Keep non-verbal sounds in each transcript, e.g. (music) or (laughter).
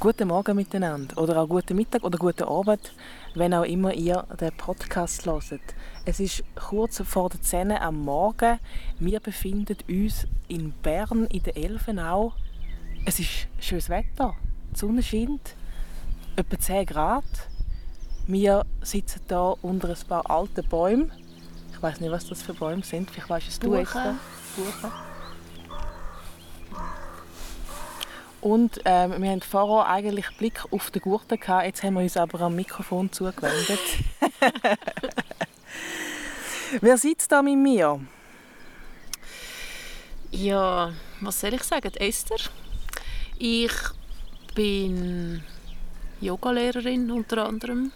Guten Morgen miteinander oder auch guten Mittag oder guten Abend, wenn auch immer ihr den Podcast hört. Es ist kurz vor der 10 am Morgen. Wir befinden uns in Bern in der Elfenau. Es ist schönes Wetter, die Sonne scheint, etwa 10 Grad. Wir sitzen hier unter ein paar alten Bäumen. Ich weiß nicht, was das für Bäume sind. Vielleicht weißt es du extra. Buchen. Und ähm, wir haben vorher eigentlich Blick auf den Gurten gehabt, jetzt haben wir uns aber am Mikrofon zugewendet. (laughs) Wer sitzt da mit mir? Ja, was soll ich sagen? Esther. Ich bin Yogalehrerin unter anderem.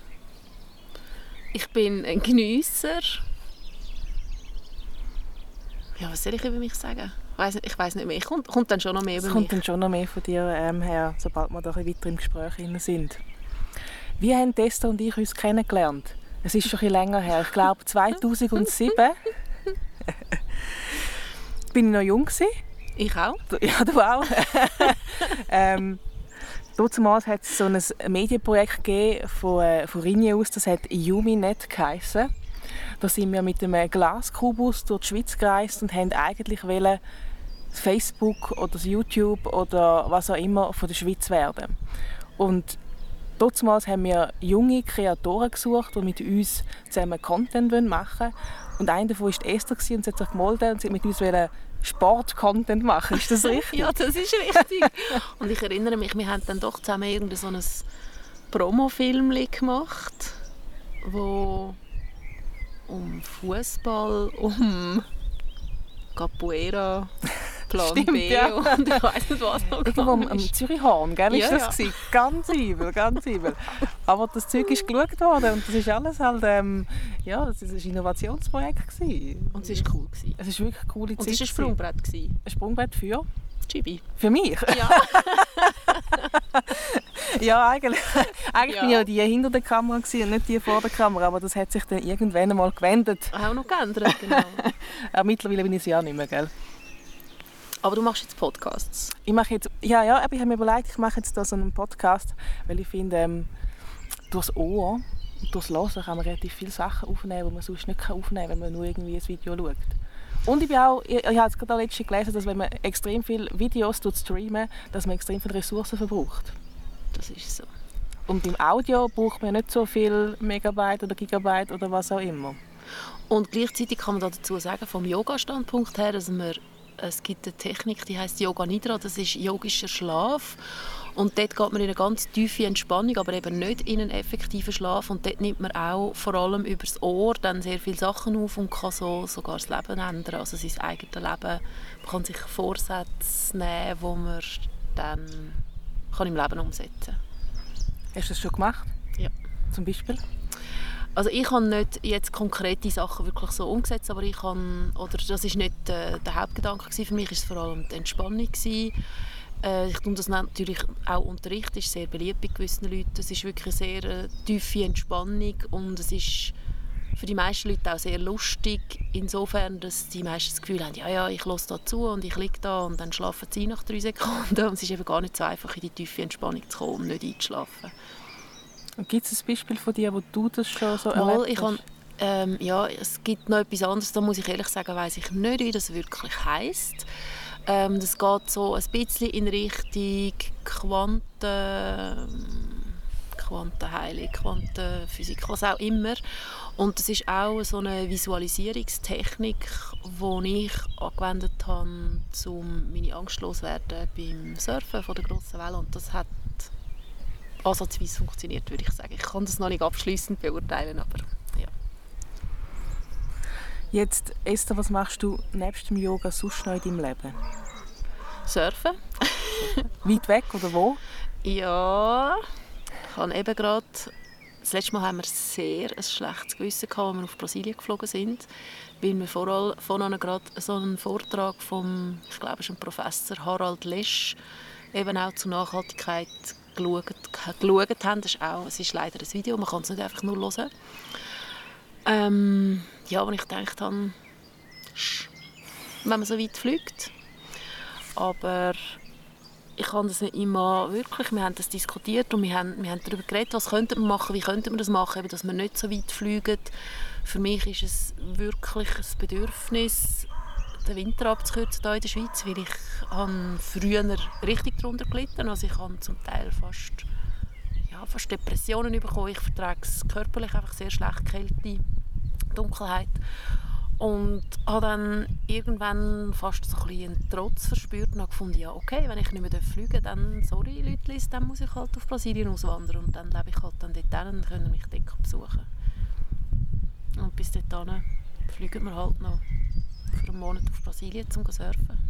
Ich bin ein Geniesser. Ja, was soll ich über mich sagen? Weiss, ich weiß nicht mehr. Kommt, kommt dann schon noch mehr Es über kommt mich? dann schon noch mehr von dir ähm, her, sobald wir da ein bisschen weiter im Gespräch sind. Wie haben Testa und ich uns kennengelernt? Es ist schon ein bisschen länger her. Ich glaube (laughs) 2007. bin ich noch jung gewesen. Ich auch. Ja, du auch. (laughs) ähm, Damals hat es so ein Medienprojekt gegeben von, äh, von Ringe aus, das hat Yuminet geheissen. Da sind wir mit einem Glaskubus durch die Schweiz gereist und haben eigentlich wollen Facebook oder YouTube oder was auch immer von der Schweiz werden. Und damals haben wir junge Kreatoren gesucht, die mit uns zusammen Content machen wollen. Und einer davon war Esther und sie hat sich gemeldet und sie mit uns Sport-Content machen. Ist das (laughs) richtig? Ja, das ist richtig. Und ich erinnere mich, wir haben dann doch zusammen irgendein so ein Promofilm gemacht, wo um Fußball, um Capoeira, (laughs) Plan Stimmt, B ja. und ich weiß nicht was noch Irgendwo am, am ist. Zürichhorn, gell, Ja, ist das ja. Ganz übel, ganz übel. Aber das Zeug ist geschaut worden und das ist alles halt, ähm, ja, das ist ein Innovationsprojekt gewesen. Und es war cool. Gewesen. Es ist wirklich eine coole Und Zeit. es war ein. Sprungbrett. Gewesen. Ein Sprungbrett für? Chibi. Für mich? Ja. (laughs) Ja, eigentlich, eigentlich Ja. bin ich ja die hinter der Kamera und nicht die vor der Kamera, aber das hat sich dann irgendwann einmal gewendet. Auch noch geändert, genau. (laughs) Auch mittlerweile bin ich es ja nicht mehr, gell? Aber du machst jetzt Podcasts. Ich mache jetzt, ja, ja, aber ich habe mir überlegt, ich mache jetzt da so einen Podcast, weil ich finde, ähm, durchs Ohr und durchs Hören kann man relativ viele Sachen aufnehmen, die man sonst nicht aufnehmen kann, wenn man nur irgendwie ein Video schaut. Und ich, bin auch, ich, ich habe jetzt gerade letztens gelesen, dass wenn man extrem viele Videos tut streamen, dass man extrem viele Ressourcen verbraucht. Das ist so. Und beim Audio braucht man nicht so viel Megabyte oder Gigabyte oder was auch immer. Und gleichzeitig kann man da dazu sagen, vom Yoga-Standpunkt her, dass man, es gibt eine Technik, die heißt Yoga Nidra, das ist yogischer Schlaf. Und dort geht man in eine ganz tiefe Entspannung, aber eben nicht in einen effektiven Schlaf. Und dort nimmt man auch vor allem über das Ohr dann sehr viele Sachen auf und kann so sogar das Leben ändern, also sein eigenes Leben. Man kann sich Vorsätze nehmen, die man dann kann im Leben umsetzen kann. Hast du das schon gemacht? Ja. Zum Beispiel? Also ich habe nicht jetzt konkrete Sachen wirklich so umgesetzt, aber ich habe, oder das ist nicht äh, der Hauptgedanke gewesen. Für mich ist es vor allem die Entspannung gewesen. Äh, ich tue das natürlich auch unterrichten, ist sehr beliebt bei gewissen Leuten. Es ist wirklich eine sehr äh, tiefe Entspannung und es ist für die meisten Leute auch sehr lustig, insofern, dass die meisten das Gefühl haben, ja, ja, ich höre da zu und ich liege da und dann schlafen sie nach drei Sekunden (laughs) und es ist eben gar nicht so einfach, in die tiefe Entspannung zu kommen und nicht einzuschlafen. Gibt es ein Beispiel von dir, wo du das schon so Mal, erlebt hast? ähm, ja, es gibt noch etwas anderes, da muss ich ehrlich sagen, weiß ich nicht, wie das wirklich heisst. Ähm, das geht so ein bisschen in Richtung Quanten, Quantenheilung, Quantenphysik, was auch immer. Und das ist auch so eine Visualisierungstechnik, die ich angewendet habe, um meine Angst loszuwerden beim Surfen von der grossen Welle. Und das hat ansatzweise funktioniert, würde ich sagen. Ich kann das noch nicht abschließend beurteilen, aber. Jetzt, Esther, was machst du nebst dem Yoga sonst noch in deinem Leben? Surfen? Weit weg oder wo? Ja, ich habe eben gerade... Das letzte Mal haben wir sehr ein schlechtes Gewissen gehabt, als wir auf Brasilien geflogen sind, weil wir vor allem vorhin gerade so einen Vortrag vom, ich glaube, es ist ein Professor Harald Lesch, eben auch zur Nachhaltigkeit geschaut, geschaut haben. Das ist, auch, es ist leider ein Video, man kann es nicht einfach nur hören. Ähm, ja, aber ich gedacht habe, wenn man so weit fliegt. Aber ich kann das nicht immer wirklich, wir haben das diskutiert und wir haben, wir haben darüber geredet, was könnte man machen, wie könnte man das machen, eben, dass wir nicht so weit fliegen. Für mich ist es wirklich ein Bedürfnis, den Winter abzukürzen hier in der Schweiz, weil ich habe früher richtig darunter gelitten, also ich habe zum Teil fast, ja, fast Depressionen bekommen, ich vertrage es körperlich einfach sehr schlecht, Kälte, Dunkelheit und habe dann irgendwann fast so ein einen Trotz verspürt und habe gefunden, ja okay, wenn ich nicht mehr fliegen darf, dann sorry Leute, dann muss ich halt auf Brasilien auswandern und dann lebe ich halt dann dort hin und können mich dort besuchen. Und bis dahin fliegen wir halt noch für einen Monat auf Brasilien, um zu surfen.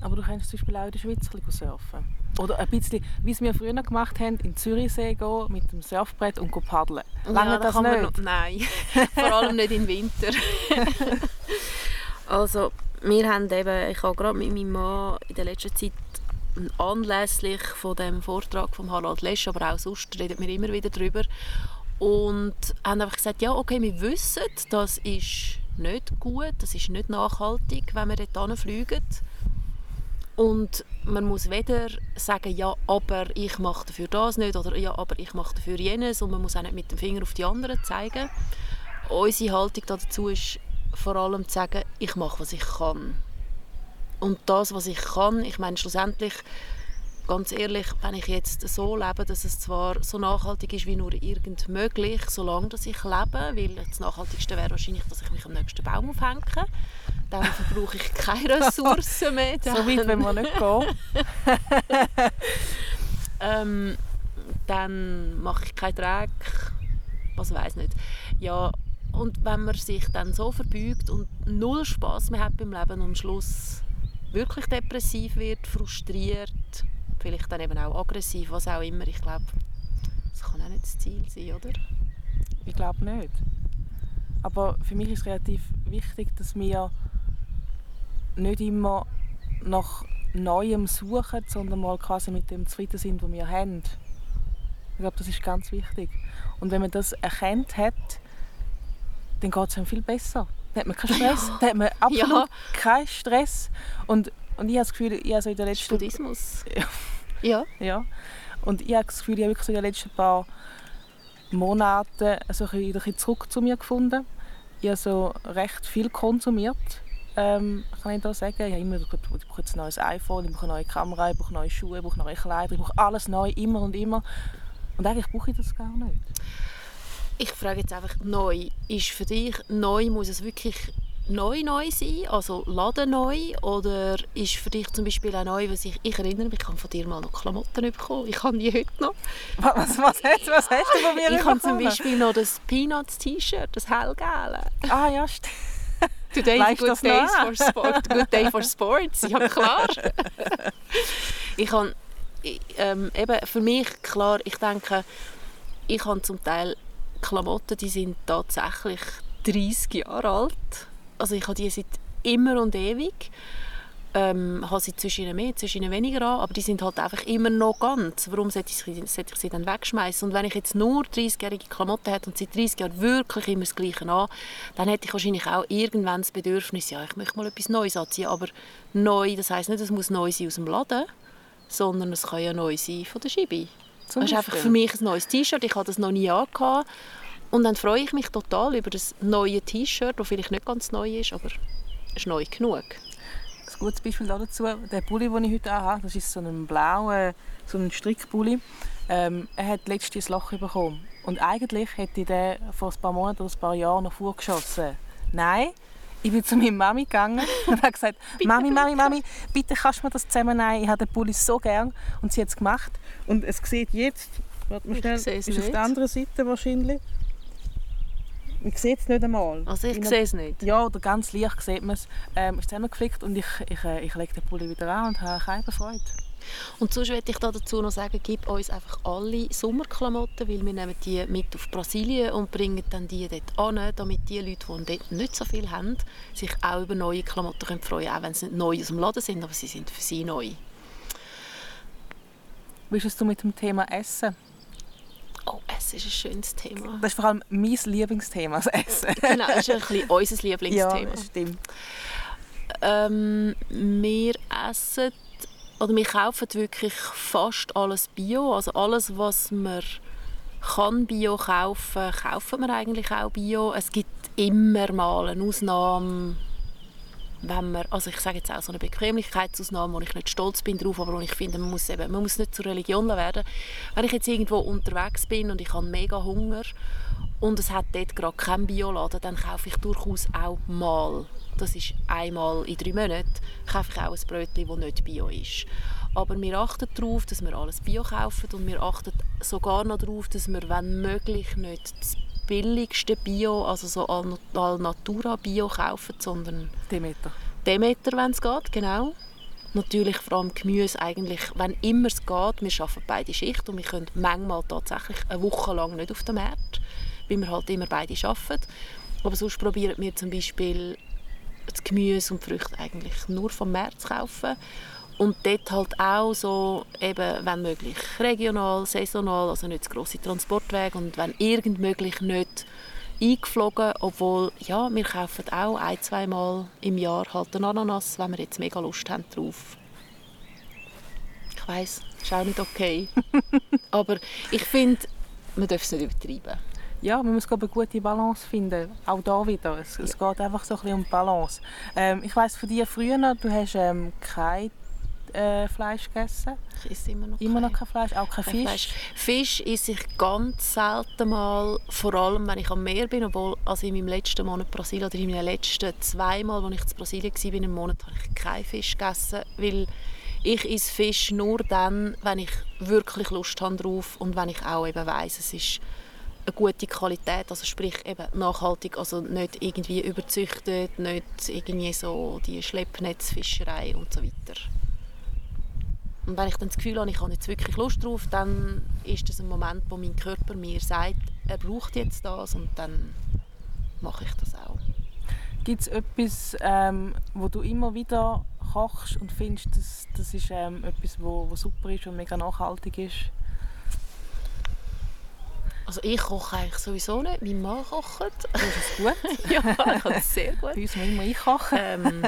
Aber du kannst zum Beispiel auch in der Schweiz ein surfen. Oder ein bisschen, wie es wir früher gemacht haben, in den Zürichsee gehen, mit dem Surfbrett und paddeln. Lange ja, das nicht? Noch, nein, (laughs) vor allem nicht im Winter. (laughs) also, wir haben eben, ich habe gerade mit meinem Mann in der letzten Zeit anlässlich von dem Vortrag von Harald Lesch, aber auch sonst reden wir immer wieder darüber und haben einfach gesagt, ja okay, wir wissen, das ist nicht gut, das ist nicht nachhaltig, wenn wir dort fliegen. Und man muss weder sagen, ja, aber ich mache dafür das nicht oder ja, aber ich mache dafür jenes und man muss auch nicht mit dem Finger auf die anderen zeigen. Unsere Haltung dazu ist vor allem zu sagen, ich mache, was ich kann. Und das, was ich kann, ich meine schlussendlich, ganz ehrlich, wenn ich jetzt so lebe, dass es zwar so nachhaltig ist wie nur irgend möglich, solange dass ich lebe, weil das Nachhaltigste wäre wahrscheinlich, dass ich mich am nächsten Baum aufhänge, dann verbrauche ich keine Ressourcen mehr. (laughs) so weit wenn wir nicht gehen. (laughs) ähm, dann mache ich keinen Dreck, was also weiß nicht. Ja, und wenn man sich dann so verbeugt und null Spaß mehr hat beim Leben und am Schluss wirklich depressiv wird, frustriert, vielleicht dann eben auch aggressiv, was auch immer, ich glaube, das kann auch nicht das Ziel sein, oder? Ich glaube nicht. Aber für mich ist es relativ wichtig, dass wir nicht immer nach Neuem suchen, sondern mal quasi mit dem zufrieden sind, was wir haben. Ich glaube, das ist ganz wichtig. Und wenn man das erkannt hat, dann geht es einem viel besser. Dann hat man keinen Stress, ja. dann hat man absolut ja. keinen Stress. Und, und ich habe das Gefühl, ich habe so in den letzten... Buddhismus. (laughs) Ja. ja. Und ich habe das Gefühl, ich habe wirklich so in den letzten paar Monaten so ein bisschen zurück zu mir gefunden. Ich habe so recht viel konsumiert ähm, kann ich da sagen. Habe immer, ich brauche jetzt ein neues iPhone, ich brauche eine neue Kamera, ich brauche neue Schuhe, ich brauche neue Kleider, ich brauche alles neu, immer und immer. Und eigentlich brauche ich das gar nicht. Ich frage jetzt einfach, neu, ist für dich, neu muss es wirklich neu neu sein, also Laden neu, oder ist für dich zum Beispiel auch neu, was ich, ich erinnere mich, ich habe von dir mal noch Klamotten bekommen, ich habe die heute noch. Was, was, hast, was hast du von mir Ich habe zum Beispiel noch das Peanuts-T-Shirt, das hellgelbe. Ah ja, stimmt. Today is a good, day for sport. good day for sports. Ja, (laughs) klar. ich habe ähm, eben für mich klar, ich denke, ich habe zum Teil Klamotten, die sind tatsächlich 30 Jahre alt. Also ich habe die seit immer und ewig ähm, habe sie zwischen ihnen mehr, zwischen ihnen weniger an, aber die sind halt einfach immer noch ganz. Warum sollte ich, sollte ich sie dann wegschmeißen? Und wenn ich jetzt nur 30-jährige Klamotten hätte und seit 30 Jahren wirklich immer das Gleiche an, dann hätte ich wahrscheinlich auch irgendwann das Bedürfnis, ja, ich möchte mal etwas Neues anziehen, aber neu, das heisst nicht, es muss neu sein aus dem Laden, sondern es kann ja neu sein von der Schibi. das ist einfach für mich ein neues T-Shirt, ich habe das noch nie angehabt und dann freue ich mich total über das neue T-Shirt, das vielleicht nicht ganz neu ist, aber es ist neu genug ein gutes Beispiel dazu. Der Pulli, den ich heute habe, das ist so ein blauer so ein Strickpulli. Ähm, er hat letztes Loch bekommen. Und eigentlich hätte ich den vor ein paar Monaten oder ein paar Jahren noch vorgeschossen. Nein, ich bin zu meiner Mami gegangen (laughs) und habe gesagt, Mami, Mami, Mami, bitte kannst du mir das zusammennehmen? Ich habe den Pulli so gern. Und sie hat es gemacht. Und es sieht jetzt, warte mal schnell, ist nicht. auf der anderen Seite wahrscheinlich. Man sieht es nicht einmal. Also ich sehe es nicht? Ja, oder ganz leicht sieht man es. Ähm, ist zusammengeflickt und ich, ich, äh, ich lege den Pulli wieder an und habe keine Freude. Und sonst möchte ich dazu noch sagen, gib uns einfach alle Sommerklamotten, weil wir nehmen die mit auf Brasilien und bringen dann die dort an, damit die Leute, die dort nicht so viel haben, sich auch über neue Klamotten können freuen können, auch wenn sie nicht neu aus dem Laden sind, aber sie sind für sie neu. Wie ist es mit dem Thema Essen? Oh, Essen ist ein schönes Thema. Das ist vor allem mein Lieblingsthema, das Essen. genau, das ist ein bisschen (laughs) unser Lieblingsthema. Ja, stimmt. Ähm, wir essen, oder wir kaufen wirklich fast alles Bio. Also alles, was man kann Bio kaufen, kaufen wir eigentlich auch Bio. Es gibt immer mal eine Ausnahme, wenn man, also ich sage jetzt auch so eine Bequemlichkeitsausnahme, wo ich nicht stolz bin drauf, aber wo ich finde, man muss, eben, man muss nicht zur Religion werden. Wenn ich jetzt irgendwo unterwegs bin und ich habe mega Hunger und es hat dort gerade kein Bioladen, dann kaufe ich durchaus auch mal, das ist einmal in drei Monaten, kaufe ich auch ein Brötchen, das nicht Bio ist. Aber wir achten darauf, dass wir alles Bio kaufen und wir achten sogar noch darauf, dass wir, wenn möglich, nicht das billigste Bio, also so Al Natura Bio kaufen, sondern Demeter. Demeter, wenn es geht, genau. Natürlich vor allem Gemüse eigentlich, wenn immer es geht. Wir arbeiten beide Schichten und wir können manchmal tatsächlich eine Woche lang nicht auf dem Markt, weil wir halt immer beide arbeiten. Aber sonst probieren wir zum Beispiel das Gemüse und die Früchte eigentlich nur vom März zu kaufen. Und dort halt auch so, eben, wenn möglich, regional, saisonal, also nicht zu grosse Transportwege und wenn irgend möglich nicht eingeflogen, obwohl, ja, wir kaufen auch ein, zweimal im Jahr halt eine Ananas, wenn wir jetzt mega Lust haben drauf. Ich weiß, ist auch nicht okay. (laughs) Aber ich finde, man darf es nicht übertreiben. Ja, man muss eine gute Balance finden. Auch da wieder. Es, es geht einfach so ein bisschen um Balance. Ähm, ich weiß von dir früher, du hast ähm, keine äh, Fleisch gegessen? Ich esse immer noch, immer noch kein Fleisch, auch kein, kein Fisch? Fleisch. Fisch esse ich ganz selten mal, vor allem wenn ich am Meer bin, obwohl also in meinem letzten Monat Brasilien oder in meinen letzten zweimal, als ich in Brasilien war, im Monat, habe ich keinen Fisch gegessen, weil ich esse Fisch nur dann, wenn ich wirklich Lust habe drauf und wenn ich auch eben weiss, es ist eine gute Qualität, also sprich eben nachhaltig, also nicht irgendwie überzüchtet, nicht irgendwie so die Schleppnetzfischerei und so weiter. Und wenn ich dann das Gefühl habe, ich habe jetzt wirklich Lust drauf, dann ist das ein Moment, wo mein Körper mir sagt, er braucht jetzt das und dann mache ich das auch. Gibt es etwas, ähm, wo du immer wieder kochst und findest, dass das ist ähm, etwas, wo, wo super ist und mega nachhaltig ist? Also ich koche eigentlich sowieso nicht, mein Mann kocht. Das ist gut. (laughs) ja, ich kann es sehr gut. Bei uns muss immer ich kochen. Ähm,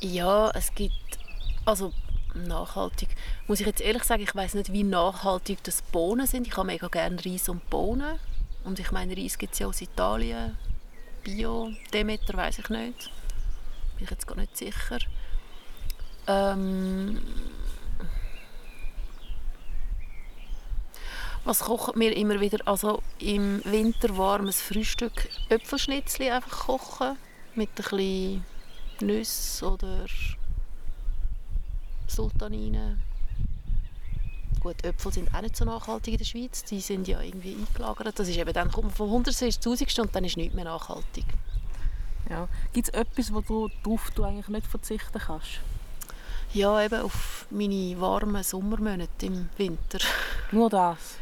ja, es gibt, also nachhaltig. Muss ich jetzt ehrlich sagen, ich weiß nicht, wie nachhaltig das Bohnen sind. Ich habe mega gerne Reis und Bohnen. Und ich meine, Reis gibt es ja aus Italien. Bio, Demeter, weiß ich nicht. Bin ich jetzt gar nicht sicher. Ähm was kochen wir immer wieder? Also im Winter warmes Frühstück, Äpfelschnitzli einfach kochen mit ein bisschen Nüsse oder Sultaninen. Gut, Äpfel sind auch nicht so nachhaltig in der Schweiz. Die sind ja irgendwie eingelagert. Das ist eben dann, kommt man von 100 ins 1000 und dann ist nichts mehr nachhaltig. Ja. Gibt es etwas, wo du, worauf du eigentlich nicht verzichten kannst? Ja, eben auf meine warmen Sommermonate im Winter. Nur das?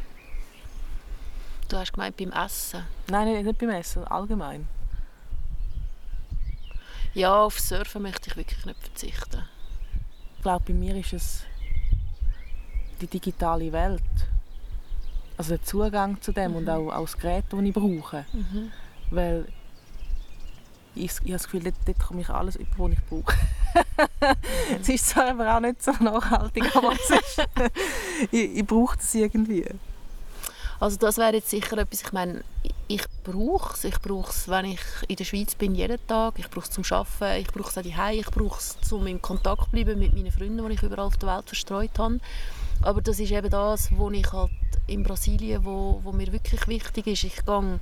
Du hast gemeint beim Essen? Nein, nicht beim Essen, allgemein. Ja, auf Surfen möchte ich wirklich nicht verzichten ich glaube, bei mir ist es die digitale Welt. Also der Zugang zu dem mhm. und auch, auch das Gerät, das ich brauche. Mhm. Weil ich, ich habe das Gefühl, dort, dort komme ich alles über, was ich brauche. Mhm. es ist zwar aber auch nicht so nachhaltig, aber es ist, (laughs) (laughs) ich, ich brauche das irgendwie. Also das wäre jetzt sicher etwas, ich meine, ich brauche es. Ich brauche es, wenn ich in der Schweiz bin, jeden Tag. Ich brauche es zum Arbeiten, ich brauche es auch daheim. Ich brauche es, um in Kontakt zu bleiben mit meinen Freunden, die ich überall auf der Welt verstreut habe. Aber das ist eben das, was ich halt in Brasilien, wo, wo mir wirklich wichtig ist. Ich gehe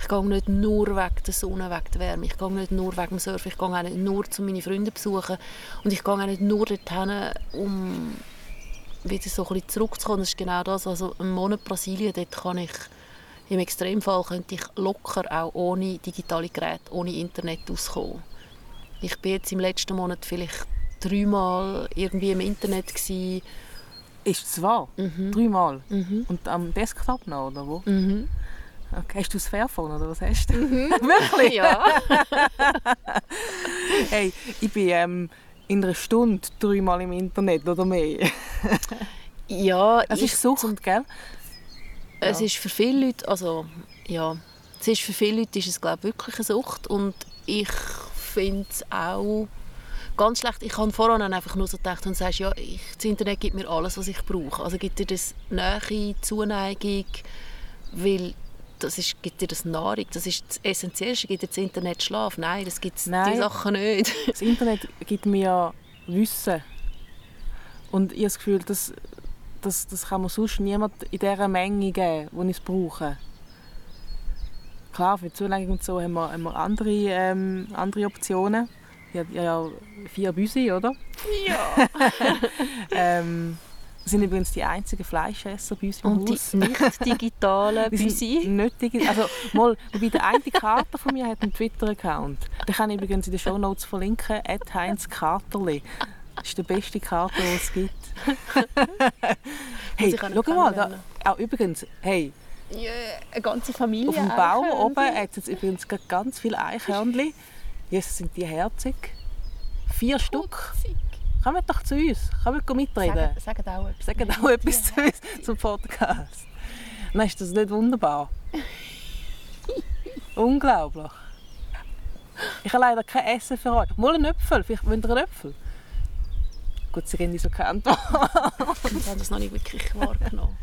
ich gehe nicht nur wegen der Sonne, wegen der Wärme. Ich gehe nicht nur wegen dem Surfen. Ich gehe auch nicht nur, um meine Freunde zu besuchen. Und ich gehe auch nicht nur dorthin, um wieder so ein bisschen zurückzukommen. Das ist genau das. Also im Monat Brasilien, dort kann ich im Extremfall könnte ich locker auch ohne digitale Geräte, ohne Internet auskommen. Ich bin jetzt im letzten Monat vielleicht dreimal irgendwie im Internet gewesen. Ist es wahr? Mhm. Dreimal? Mhm. Und am Desktop noch, oder wo? Mhm. Okay, hast du das Fairphone oder was hast du? Mhm. (laughs) Wirklich? Ja. (laughs) hey, ich bin ähm, in einer Stunde dreimal im Internet oder mehr. ja, (laughs) es ist Sucht, gell? Es ist für viele Leute, also ja, es ist für viele Leute ist es glaube wirklich eine Sucht und ich finde es auch ganz schlecht. Ich habe vorhin einfach nur so gedacht und sagst, ja, ich, das Internet gibt mir alles, was ich brauche. Also gibt dir das Nähe, Zuneigung, weil das ist, gibt dir das Nahrung, das ist das Essentiellste, gibt dir das Internet Schlaf? Nein, das gibt Nein. die Sachen nicht. Das Internet gibt mir Wissen. Und ich habe das Gefühl, das, das, das kann mir sonst niemand in dieser Menge geben, die ich es brauche. Klar, für die Zuneigung und so haben wir, haben wir andere, ähm, andere Optionen. Ich habe ja vier Büsi, oder? Ja. (laughs) Ähm, das sind übrigens die einzigen Fleischesser bei uns im Und Haus. die nicht digitalen (laughs) Büsi. nicht digi- Also, mal, wobei der eine Kater von mir hat einen Twitter-Account. Den kann ich übrigens in den Shownotes verlinken. Heinz Katerli. Das ist der beste Kater, den es gibt. (laughs) hey, schau mal. Da, auch übrigens, hey, Ja, eine ganze Familie. auf dem Baum Eichhörnchen. oben hat es jetzt übrigens ganz viele Eichhörnchen. Jetzt sind die herzig. Vier Stück. Kommt doch zu uns. Kommt mitreden. Sagen, sagen auch etwas. Sagen auch etwas zu uns zum Podcast. Nein, ist das nicht wunderbar? (laughs) Unglaublich. Ich habe leider kein Essen für euch. Mal einen Äpfel. Vielleicht wollt ihr einen Äpfel. Gut, sie geben so Antwort. Ich habe das noch nicht wirklich wahrgenommen.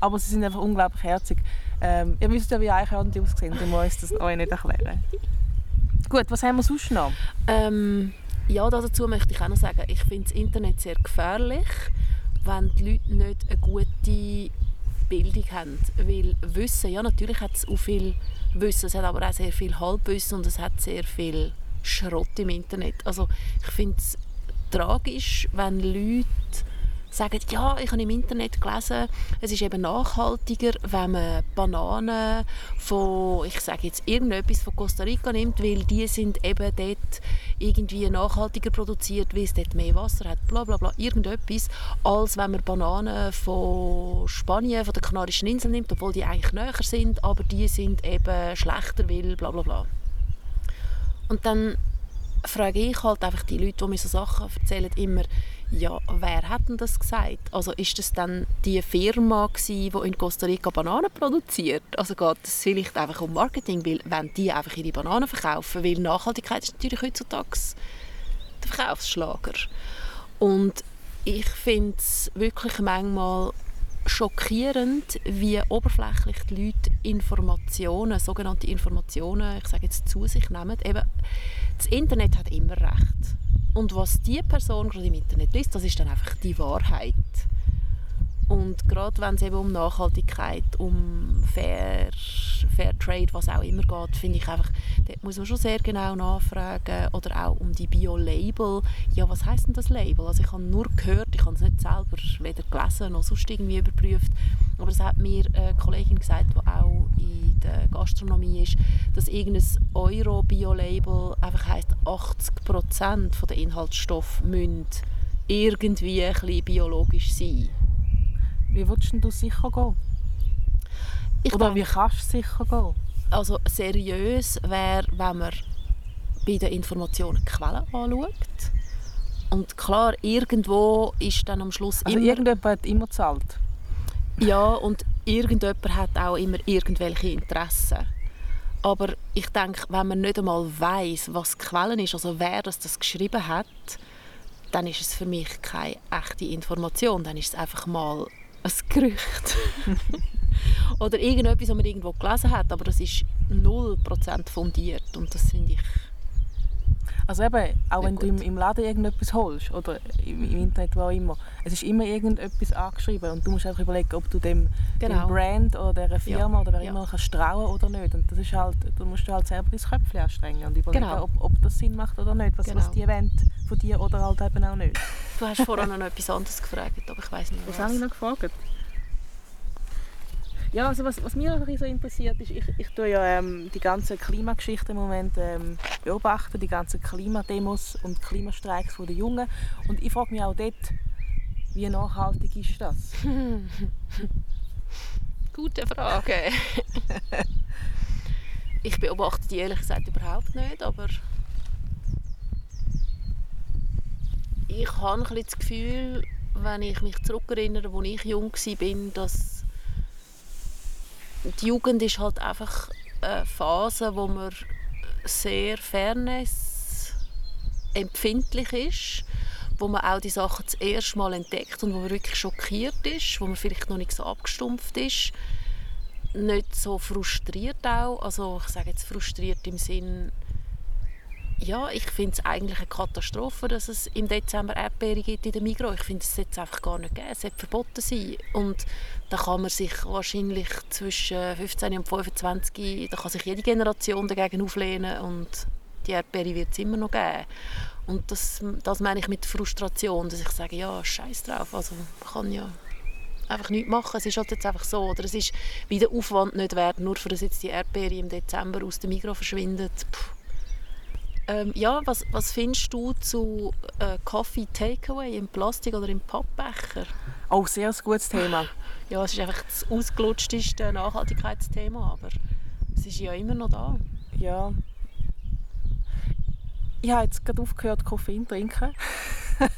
Aber sie sind einfach unglaublich herzig. Ähm, ihr wisst ja, wie Eichhörnchen aussehen. Ich muss das euch nicht erklären. Gut, was haben wir sonst noch? Ähm, ja, dazu möchte ich auch noch sagen, ich finde das Internet sehr gefährlich, wenn die Leute nicht eine gute Bildung haben. Weil Wissen, ja natürlich hat es auch viel Wissen, es hat aber auch sehr viel Halbwissen und es hat sehr viel Schrott im Internet. Also ich finde es tragisch, wenn Leute sagen, ja, ich habe im Internet gelesen, es ist eben nachhaltiger, wenn man Bananen von, ich sage jetzt irgendetwas von Costa Rica nimmt, weil die sind eben dort irgendwie nachhaltiger produziert, weil es dort mehr Wasser hat, bla bla bla, irgendetwas, als wenn man Bananen von Spanien, von den Kanarischen Inseln nimmt, obwohl die eigentlich näher sind, aber die sind eben schlechter, weil bla bla bla. Und dann frage ich halt einfach die Leute, die mir so Sachen erzählen, immer, ja, wer hat denn das gesagt? Also ist das dann die Firma gsi, die in Costa Rica Bananen produziert? Also geht es vielleicht einfach um Marketing, weil wenn die einfach ihre Bananen verkaufen, weil Nachhaltigkeit ist natürlich heutzutage der Verkaufsschlager. Und ich finde es wirklich manchmal schockierend, wie oberflächlich die Leute Informationen, sogenannte Informationen, ich sage jetzt zu sich nehmen. Eben, das Internet hat immer recht. Und was die Person gerade im Internet liest, das ist dann einfach die Wahrheit. Und gerade wenn es eben um Nachhaltigkeit, um Fair, Fair Trade, was auch immer geht, finde ich einfach, dort muss man schon sehr genau nachfragen. Oder auch um die Bio-Label. Ja, was heißt denn das Label? Also ich habe nur gehört, ich habe es nicht selber weder gelesen noch sonst irgendwie überprüft. Aber es hat mir eine Kollegin gesagt, die auch in der Gastronomie ist, dass irgendein Euro-Bio-Label einfach heisst, 80% der Inhaltsstoffe müssen irgendwie ein bisschen biologisch sein. Wie willst du sicher gehen? Ich Oder denke, wie kannst du sicher gehen? also seriös wäre, wenn man bei den Informationen Quellen anschaut. Und klar, irgendwo ist dann am Schluss Also immer... irgendjemand hat immer gezahlt. Ja, und irgendjemand hat auch immer irgendwelche Interessen. Aber ich denke, wenn man nicht einmal weiß, was die Quellen ist, also wer das, das geschrieben hat, dann ist es für mich keine echte Information. Dann ist es einfach mal ein Gerücht. (laughs) Oder irgendetwas, was man irgendwo gelesen hat, aber das ist 0% fundiert. Und das finde ich... Also eben, auch Ja, wenn du im, im Laden irgendetwas holst oder im, im Internet, wo auch immer, es ist immer irgendetwas angeschrieben und du musst einfach überlegen, ob du dem, Genau. dem Brand oder dieser Firma Ja, oder wer ja. immer kannst trauen oder nicht. Und das ist halt, du musst halt selber dein Köpfchen anstrengen und überlegen, Genau. ob, ob das Sinn macht oder nicht, was, was Genau. die wollen von dir oder halt eben auch nicht. Du hast vorhin noch (laughs) etwas anderes gefragt, aber ich weiß nicht Was was. habe ich noch gefragt? Ja, also was, was mich so interessiert ist, ich, ich tue ja ähm, die ganze Klimageschichte im Moment ähm, beobachten, die ganzen Klimademos und Klimastreiks der Jungen. Und ich frage mich auch dort, wie nachhaltig ist das? (laughs) Gute Frage. (laughs) ich beobachte die ehrlich gesagt überhaupt nicht, aber ich habe ein bisschen das Gefühl, wenn ich mich zurückerinnere, als ich jung war, dass die Jugend ist halt einfach eine Phase, wo man sehr Fairness empfindlich ist, wo man auch die Sachen das erste Mal entdeckt und wo man wirklich schockiert ist, wo man vielleicht noch nicht so abgestumpft ist, nicht so frustriert auch, also ich sage jetzt frustriert im Sinn ja, ich finde es eigentlich eine Katastrophe, dass es im Dezember Erdbeere gibt in der Migros. Ich finde, es sollte einfach gar nicht geben. Es sollte verboten sein. Und da kann man sich wahrscheinlich zwischen 15 und 25, da kann sich jede Generation dagegen auflehnen und die Erdbeere wird es immer noch geben. Und das, das meine ich mit Frustration, dass ich sage, ja, scheiß drauf, also kann ja einfach nichts machen. Es ist halt jetzt einfach so. Oder es ist wie der Aufwand nicht wert, nur für dass jetzt die Erdbeere im Dezember aus dem Migros verschwindet. Puh ähm, ja, was, was findest du zu äh, Coffee Takeaway im Plastik oder im Pappbecher? Auch sehr gutes Thema. Ja, es ist einfach das ausgelutschteste Nachhaltigkeitsthema, aber es ist ja immer noch da. Ja. Ich habe jetzt gerade aufgehört, Koffein zu trinken. (laughs)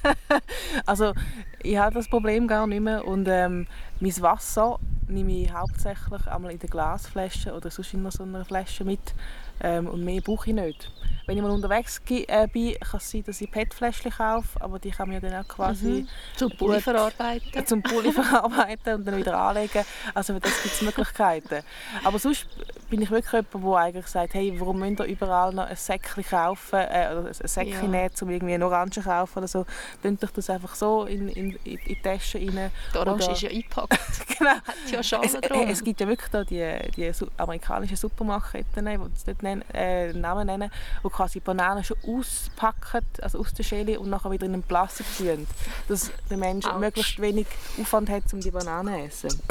also ich habe das Problem gar nicht mehr und ähm, mein Wasser nehme ich hauptsächlich einmal in der Glasflasche oder sonst in so einer Flasche mit ähm, und mehr brauche ich nicht. Wenn ich mal unterwegs äh, bin, kann es sein, dass ich PET-Fläschchen kaufe, aber die kann man ja dann auch quasi... Mhm. Zum Pulli verarbeiten. Äh, zum Pulli (laughs) verarbeiten und dann wieder anlegen. Also das gibt es Möglichkeiten. Aber sonst bin ich wirklich jemand, der eigentlich sagt, hey, warum müsst ihr überall noch ein Säckchen kaufen, äh, oder ein Säckchen ja. nehmen, um irgendwie eine Orange zu kaufen oder so. Dann ich das einfach so in, in, in die Tasche rein. Die Orange oder, ist ja eingepackt. (laughs) genau. Hat ja Schalen es, drum. es gibt ja wirklich da die, die amerikanischen Supermarktketten, die das dort nennen, äh, Namen nennen, wo quasi Bananen schon auspacken, also aus der Schale und nachher wieder in einen Plastik tun. Dass der Mensch Ouch. möglichst wenig Aufwand hat, um die Bananen zu essen.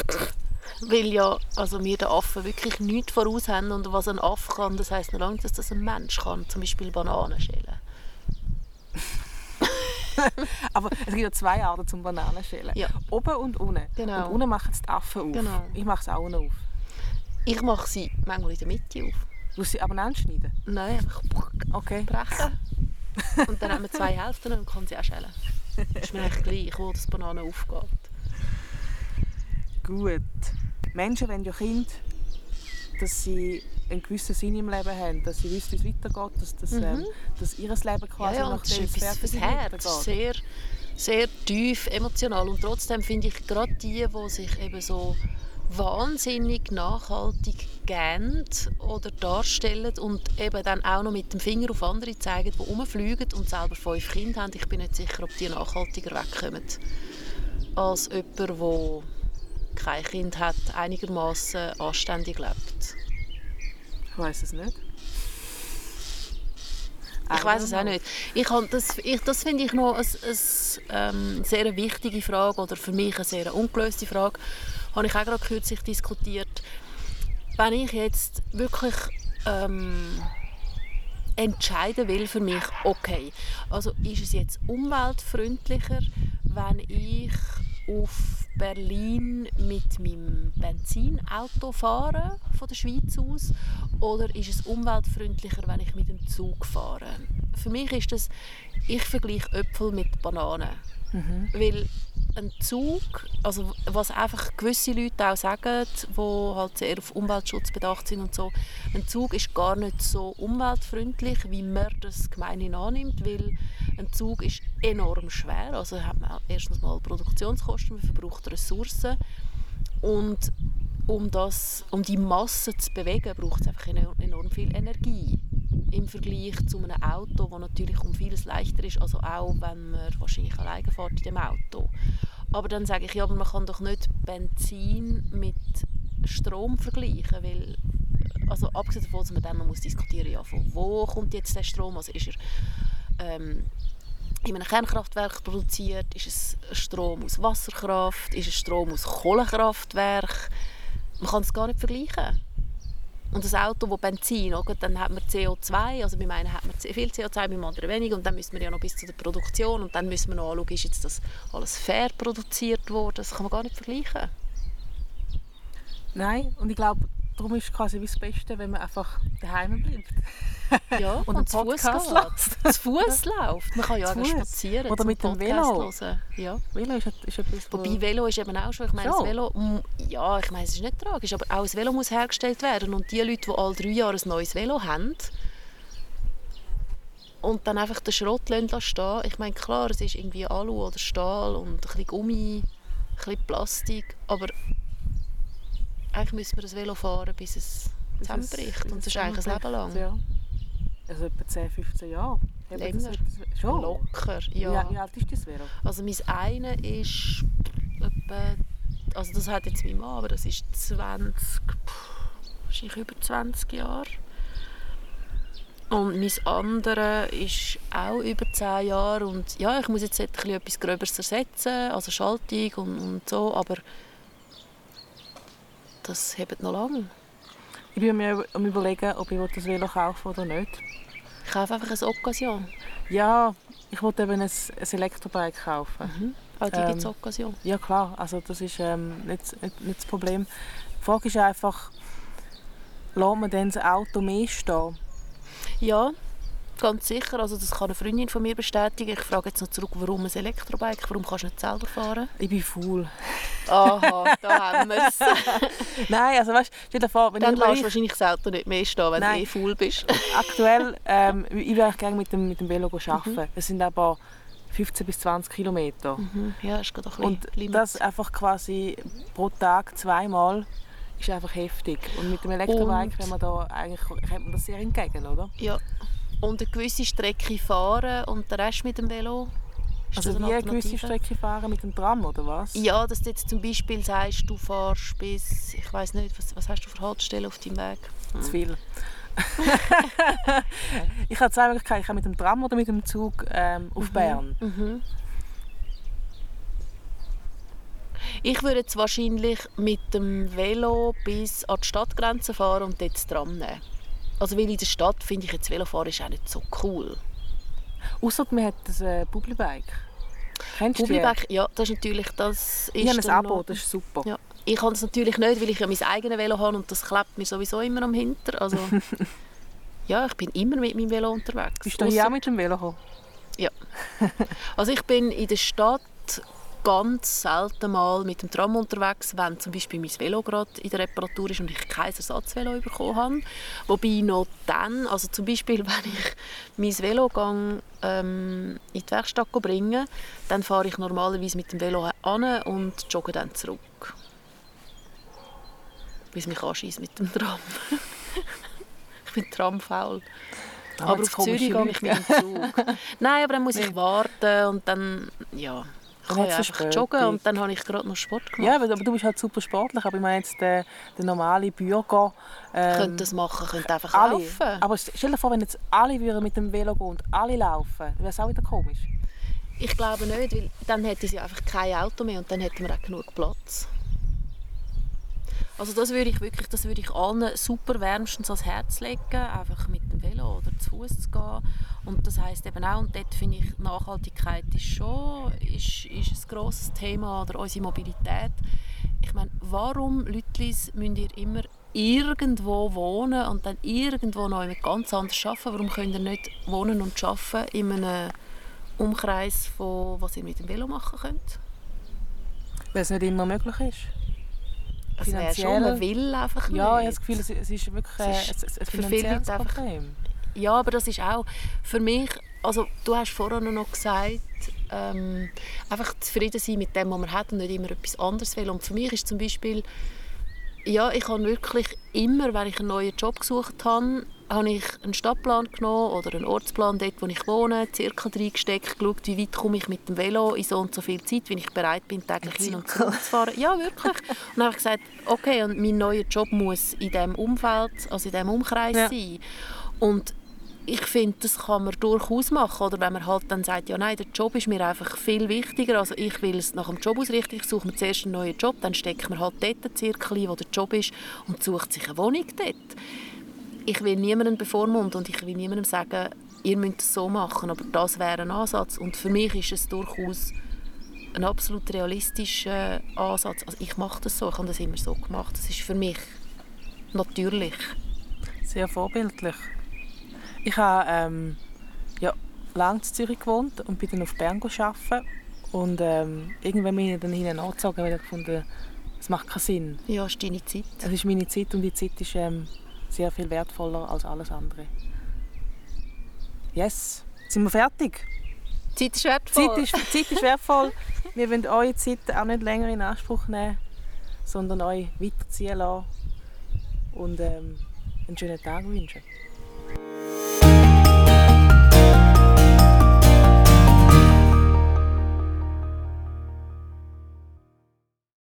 Weil ja also wir den Affen wirklich nichts voraus haben und was ein Affe kann, das heisst noch lange, dass das ein Mensch kann, zum Beispiel Bananen schälen. (laughs) Aber es gibt ja zwei Arten zum Bananenschälen. Ja. Oben und unten. Genau. Und unten machen es die Affen auf. Genau. Ich mache es auch noch auf. Ich mache sie manchmal in der Mitte auf. Du sie aber anschneiden? Nein, einfach okay. brechen. Und dann haben wir zwei Hälften und kann sie auch schälen. Das ist mir eigentlich gleich, wo das Banane aufgeht. Gut. Menschen wollen ja Kinder, dass sie einen gewissen Sinn im Leben haben, dass sie wissen, wie es weitergeht, dass, dass, mhm. ähm, dass ihr Leben quasi ja, ja, nach dem fürs Herz, sehr, sehr tief emotional. Und trotzdem finde ich gerade die, die sich eben so wahnsinnig nachhaltig gern oder darstellen und eben dann auch noch mit dem Finger auf andere zeigen, die rumfliegen und selber fünf Kinder haben. Ich bin nicht sicher, ob die nachhaltiger wegkommen als jemand, der kein Kind hat, einigermaßen anständig lebt. Ich weiß es nicht. Ich weiß es auch nicht. Ich das ich, das finde ich noch eine, eine ähm, sehr wichtige Frage oder für mich eine sehr ungelöste Frage habe ich auch gerade kürzlich diskutiert. Wenn ich jetzt wirklich ähm, entscheiden will für mich, okay, also ist es jetzt umweltfreundlicher, wenn ich auf Berlin mit meinem Benzinauto fahre von der Schweiz aus oder ist es umweltfreundlicher, wenn ich mit dem Zug fahre? Für mich ist das, ich vergleiche Äpfel mit Bananen, mhm. weil ein Zug, also was einfach gewisse Leute auch sagen, die halt sehr auf Umweltschutz bedacht sind und so, ein Zug ist gar nicht so umweltfreundlich, wie man das gemeinhin annimmt, weil ein Zug ist enorm schwer, also hat man erstens mal Produktionskosten, man verbraucht Ressourcen und um, das, um die Masse zu bewegen, braucht es einfach enorm viel Energie im Vergleich zu einem Auto, das natürlich um vieles leichter ist, also auch wenn man wahrscheinlich alleine fährt in dem Auto. Aber dann sage ich, ja, aber man kann doch nicht Benzin mit Strom vergleichen, weil also abgesehen davon, dass man dann noch muss diskutieren ja, von wo kommt jetzt der Strom, also ist er ähm, in einem Kernkraftwerk produziert, ist es Strom aus Wasserkraft, ist es Strom aus Kohlekraftwerk, man kann es gar nicht vergleichen. Und das Auto, das Benzin, oder? dann hat man CO2, also bei einem hat man viel CO2, beim anderen weniger und dann müssen wir ja noch bis zu der Produktion und dann müssen wir noch anschauen, ist jetzt das alles fair produziert worden, das kann man gar nicht vergleichen. Nein, und ich glaube, darum ist es quasi das Beste, wenn man einfach daheim bleibt. Ja, (laughs) und, und zu Fuß läuft. (laughs) zu Fuß läuft. Man kann ja auch spazieren. Oder mit dem Velo. Hören. Ja. Velo ist, ist etwas, Wobei Velo ist eben auch schon, ich meine, das Velo, ja, ich meine, es ist nicht tragisch, aber auch das Velo muss hergestellt werden. Und die Leute, die alle drei Jahre ein neues Velo haben, und dann einfach den Schrott stehen Ich meine, klar, es ist irgendwie Alu oder Stahl und ein bisschen Gummi, ein bisschen Plastik, aber eigentlich müssen wir das Velo fahren, bis es zusammenbricht. Und das ist eigentlich ein Leben lang. Ja. Also etwa 10, 15 Jahre. Länger. Schon? Locker, ja. Wie, wie alt ist das Velo? Also mein eine ist etwa, also das hat jetzt mein Mann, aber das ist 20, wahrscheinlich über 20 Jahre. Und mein andere ist auch über 10 Jahre und ja, ich muss jetzt etwas Gröberes ersetzen, also Schaltung und, und so, aber das hebt noch lange. Ich bin mir am überlegen, ob ich das Velo kaufen oder nicht. Ich kaufe einfach ein Occasion. Ja, ich wollte eben ein, ein Elektrobike kaufen. Mhm. Auch die ähm, gibt es Occasion? Ja klar, also das ist ähm, nicht, nicht, nicht das Problem. Die Frage ist einfach, lässt man dann das Auto mehr stehen? Ja, ganz sicher. Also das kann eine Freundin von mir bestätigen. Ich frage jetzt noch zurück, warum ein Elektrobike? Warum kannst du nicht selber fahren? Ich bin faul. Aha, da (laughs) haben wir es. (laughs) Nein, also weißt, stell dir vor, wenn Dann lässt du wahrscheinlich das Auto nicht mehr stehen, wenn Nein. du eh faul bist. (laughs) Aktuell, ähm, ich will gerne mit dem, mit dem Velo arbeiten. Mhm. Es sind aber 15 bis 20 Kilometer. Mhm. Ja, ist gerade ein Und Limits. das einfach quasi pro Tag zweimal ist einfach heftig. Und mit dem Elektrobike wenn man da eigentlich, kommt man das sehr entgegen, oder? Ja. Und eine gewisse Strecke fahren und den Rest mit dem Velo ist also wie eine gewisse Strecke fahren mit dem Tram oder was? Ja, dass du jetzt zum Beispiel sagst, du fährst bis, ich weiß nicht, was, was hast du für Haltestellen auf deinem Weg? Hm. Zu viel. ich habe zwei Möglichkeiten. Ich kann mit dem Tram oder mit dem Zug ähm, auf mhm. Bern. Mhm. Ich würde jetzt wahrscheinlich mit dem Velo bis an die Stadtgrenze fahren und dort das Tram nehmen. Also weil in der Stadt finde ich jetzt Velofahren ist auch nicht so cool. Außer man hat ein äh, Publibike. Kennst du Publibike, ja, das ist natürlich das ist Ich habe ein Abo, noch, das ist super. Ja. Ich habe es natürlich nicht, weil ich ja mein eigenes Velo habe und das klebt mir sowieso immer am Hinter. Also, (laughs) ja, ich bin immer mit meinem Velo unterwegs. Bist du hier auch mit dem Velo gekommen? Ja. Also ich bin in der Stadt ganz selten mal mit dem Tram unterwegs, wenn zum Beispiel mein Velo gerade in der Reparatur ist und ich kein Ersatzvelo bekommen habe. Wobei noch dann, also zum Beispiel, (laughs) wenn ich mein Velo gang, ähm, in die Werkstatt bringe, dann fahre ich normalerweise mit dem Velo an und jogge dann zurück. Bis mich anschießt mit dem Tram. (laughs) ich bin tramfaul. aber auf Zürich gehe ich mit dem Zug. Nein, aber dann muss ich (laughs) warten und dann, ja, dann kann ich einfach joggen und dann habe ich gerade noch Sport gemacht. Ja, aber, du bist halt super sportlich, aber ich meine jetzt der, der normale Bürger... Ähm, könnte das machen, könnte einfach alle. laufen. Aber stell dir vor, wenn jetzt alle würden mit dem Velo gehen und alle laufen, dann wäre es auch wieder komisch. Ich glaube nicht, weil dann hätten sie einfach kein Auto mehr und dann hätten wir auch genug Platz. Also das würde ich wirklich, das würde ich allen super wärmstens ans Herz legen, einfach mit dem Velo oder zu Fuß zu gehen. Und das heißt eben auch, und dort finde ich, Nachhaltigkeit ist schon ist, ist ein grosses Thema oder unsere Mobilität. Ich meine, warum, Lütlis, müsst ihr immer irgendwo wohnen und dann irgendwo noch ganz anders arbeiten? Warum könnt ihr nicht wohnen und arbeiten in einem Umkreis von was ihr mit dem Velo machen könnt? Weil es nicht immer möglich ist. Das wäre schon, man will einfach nicht. Ja, ich habe das Gefühl, es ist wirklich ein, es ist ein, finanzielles Problem. Ja, aber das ist auch für mich, also du hast vorhin noch gesagt, ähm, einfach zufrieden sein mit dem, was man hat und nicht immer etwas anderes will. Und für mich ist zum Beispiel, ja, ich habe wirklich immer, wenn ich einen neuen Job gesucht habe, habe ich einen Stadtplan genommen oder einen Ortsplan dort, wo ich wohne, circa reingesteckt, geschaut, wie weit komme ich mit dem Velo in so und so viel Zeit, wenn ich bereit bin, täglich hin und zurück zu fahren. Ja, wirklich. Und dann habe ich gesagt, okay, und mein neuer Job muss in diesem Umfeld, also in diesem Umkreis ja. sein. Und ich finde, das kann man durchaus machen. Oder wenn man halt dann sagt, ja nein, der Job ist mir einfach viel wichtiger. Also ich will es nach dem Job ausrichten. Ich suche mir zuerst einen neuen Job, dann steckt man halt dort einen Zirkel wo der Job ist und sucht sich eine Wohnung dort ich will niemanden bevormunden und ich will niemandem sagen, ihr müsst es so machen, aber das wäre ein Ansatz. Und für mich ist es durchaus ein absolut realistischer Ansatz. Also ich mache das so, ich habe das immer so gemacht. Das ist für mich natürlich. Sehr vorbildlich. Ich habe ähm, ja, lange in Zürich gewohnt und bin dann auf Bern arbeiten. Und ähm, irgendwann bin ich dann hinten angezogen, weil ich gefunden es macht keinen Sinn. Ja, es ist deine Zeit. Es ist meine Zeit und die Zeit ist ähm, sehr viel wertvoller als alles andere. Yes. sind wir fertig. Zeit ist wertvoll. Zeit ist, Zeit ist wertvoll. wir wollen eure Zeit auch nicht länger in Anspruch nehmen, sondern euch weiterziehen lassen und ähm, einen schönen Tag wünschen.